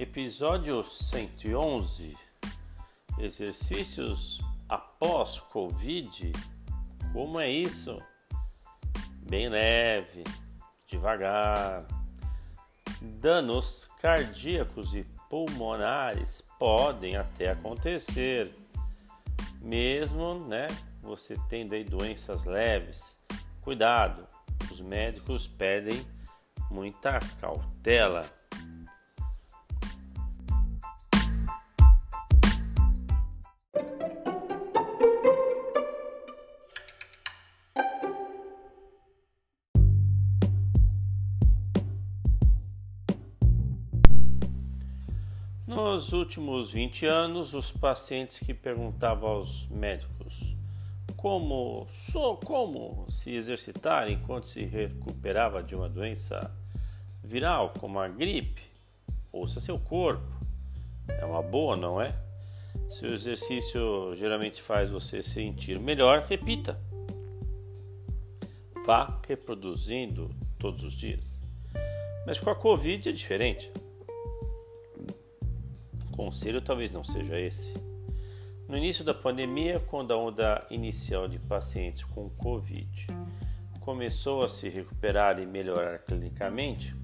Episódio 111 Exercícios após Covid. Como é isso? Bem leve, devagar. Danos cardíacos e pulmonares podem até acontecer, mesmo, né, você tendo aí doenças leves. Cuidado, os médicos pedem muita cautela. Nos últimos 20 anos, os pacientes que perguntavam aos médicos como, só como se exercitar enquanto se recuperava de uma doença viral, como a gripe, ouça seu corpo. É uma boa, não é? Se o exercício geralmente faz você sentir melhor, repita. Vá reproduzindo todos os dias. Mas com a Covid é diferente. Conselho talvez não seja esse. No início da pandemia, quando a onda inicial de pacientes com Covid começou a se recuperar e melhorar clinicamente,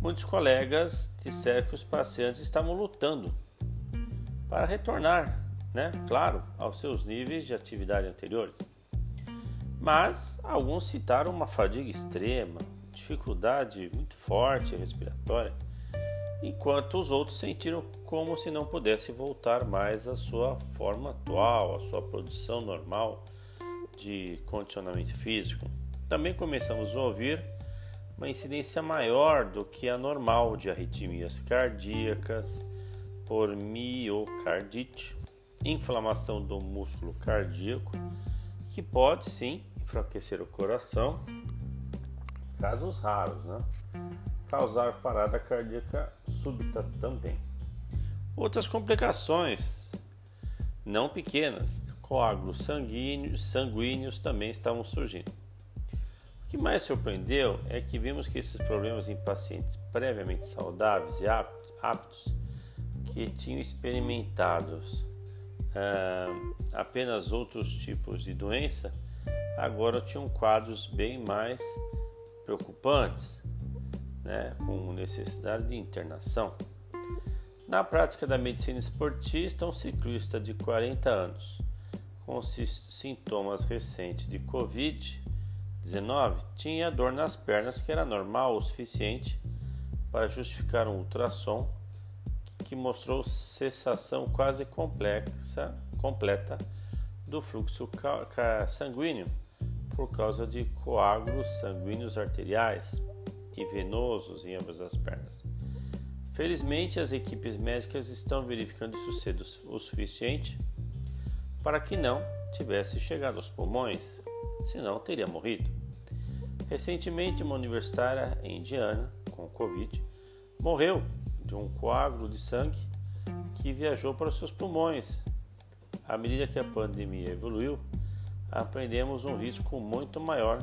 muitos colegas disseram que os pacientes estavam lutando para retornar, né, claro, aos seus níveis de atividade anteriores. Mas alguns citaram uma fadiga extrema, dificuldade muito forte respiratória enquanto os outros sentiram como se não pudesse voltar mais à sua forma atual, à sua produção normal de condicionamento físico. Também começamos a ouvir uma incidência maior do que a normal de arritmias cardíacas por miocardite, inflamação do músculo cardíaco, que pode sim enfraquecer o coração, casos raros, né? causar parada cardíaca súbita também. Outras complicações, não pequenas, coágulos sanguíneos, sanguíneos também estavam surgindo. O que mais surpreendeu é que vimos que esses problemas em pacientes previamente saudáveis e aptos que tinham experimentado ah, apenas outros tipos de doença agora tinham quadros bem mais preocupantes né, com necessidade de internação. Na prática da medicina esportista, um ciclista de 40 anos com sintomas recentes de Covid-19 tinha dor nas pernas que era normal o suficiente para justificar um ultrassom que mostrou cessação quase complexa, completa do fluxo sanguíneo por causa de coágulos sanguíneos arteriais e venosos em ambas as pernas. Felizmente, as equipes médicas estão verificando isso cedo o suficiente para que não tivesse chegado aos pulmões, senão teria morrido. Recentemente, uma universitária Indiana, com Covid, morreu de um coágulo de sangue que viajou para os seus pulmões. À medida que a pandemia evoluiu, aprendemos um risco muito maior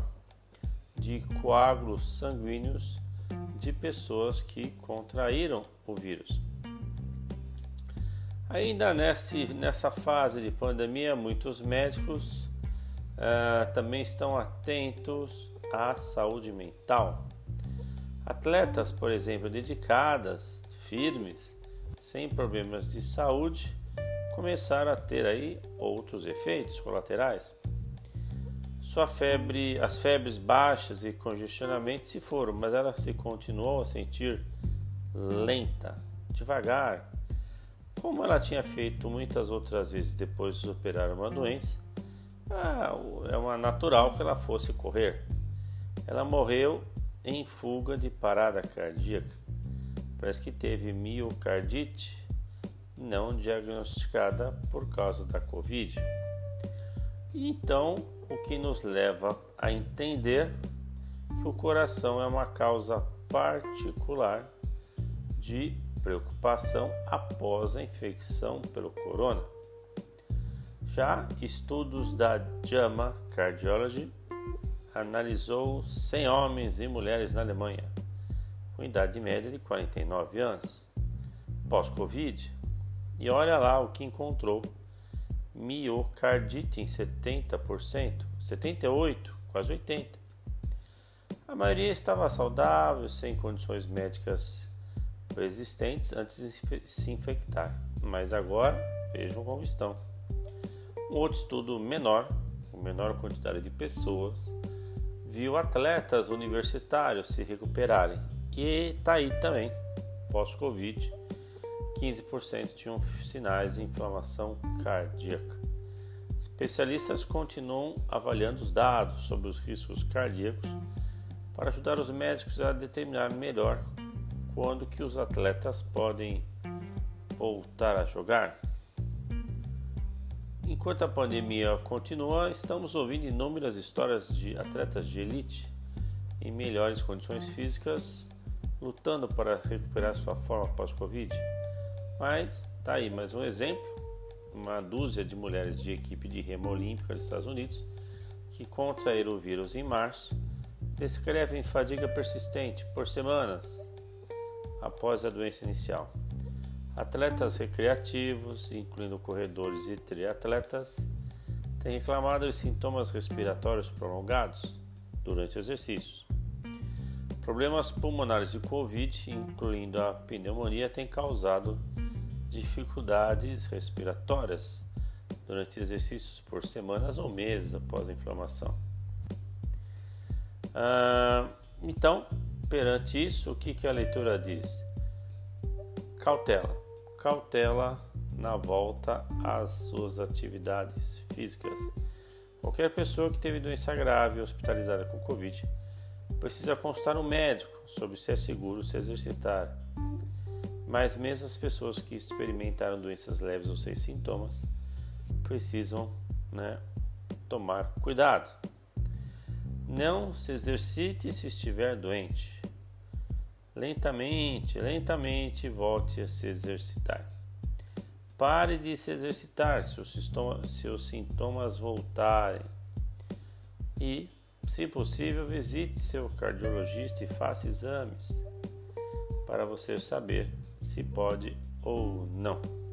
de coágulos sanguíneos de pessoas que contraíram o vírus. Ainda nesse, nessa fase de pandemia, muitos médicos uh, também estão atentos à saúde mental. Atletas, por exemplo, dedicadas, firmes, sem problemas de saúde, começaram a ter aí outros efeitos colaterais. Sua febre, as febres baixas e congestionamento se foram, mas ela se continuou a sentir lenta, devagar, como ela tinha feito muitas outras vezes depois de superar uma doença. Ah, é uma natural que ela fosse correr. Ela morreu em fuga de parada cardíaca. Parece que teve miocardite não diagnosticada por causa da Covid. Então, o que nos leva a entender que o coração é uma causa particular de preocupação após a infecção pelo corona. Já estudos da JAMA Cardiology analisou 100 homens e mulheres na Alemanha com idade média de 49 anos. pós-Covid e olha lá o que encontrou: miocardite em 70%, 78%, quase 80%. A maioria estava saudável, sem condições médicas preexistentes antes de se infectar, mas agora vejam como estão. Um outro estudo menor, com menor quantidade de pessoas, viu atletas universitários se recuperarem. E está aí também, pós-Covid, 15% tinham sinais de inflamação cardíaca. Especialistas continuam avaliando os dados sobre os riscos cardíacos para ajudar os médicos a determinar melhor quando que os atletas podem voltar a jogar. Enquanto a pandemia continua, estamos ouvindo inúmeras histórias de atletas de elite em melhores condições físicas lutando para recuperar sua forma pós-Covid. Mas tá aí mais um exemplo: uma dúzia de mulheres de equipe de remo olímpica dos Estados Unidos que contraíram o vírus em março descrevem fadiga persistente por semanas após a doença inicial. Atletas recreativos, incluindo corredores e triatletas, têm reclamado de sintomas respiratórios prolongados durante exercícios. Problemas pulmonares de Covid, incluindo a pneumonia, têm causado dificuldades respiratórias durante exercícios por semanas ou meses após a inflamação. Ah, então, perante isso, o que, que a leitura diz? Cautela. Cautela na volta às suas atividades físicas. Qualquer pessoa que teve doença grave hospitalizada com Covid precisa consultar um médico sobre se é seguro se exercitar mas mesmo as pessoas que experimentaram doenças leves ou sem sintomas precisam né, tomar cuidado. Não se exercite se estiver doente. Lentamente, lentamente volte a se exercitar. Pare de se exercitar se os, sintomas, se os sintomas voltarem. E, se possível, visite seu cardiologista e faça exames para você saber se pode ou não.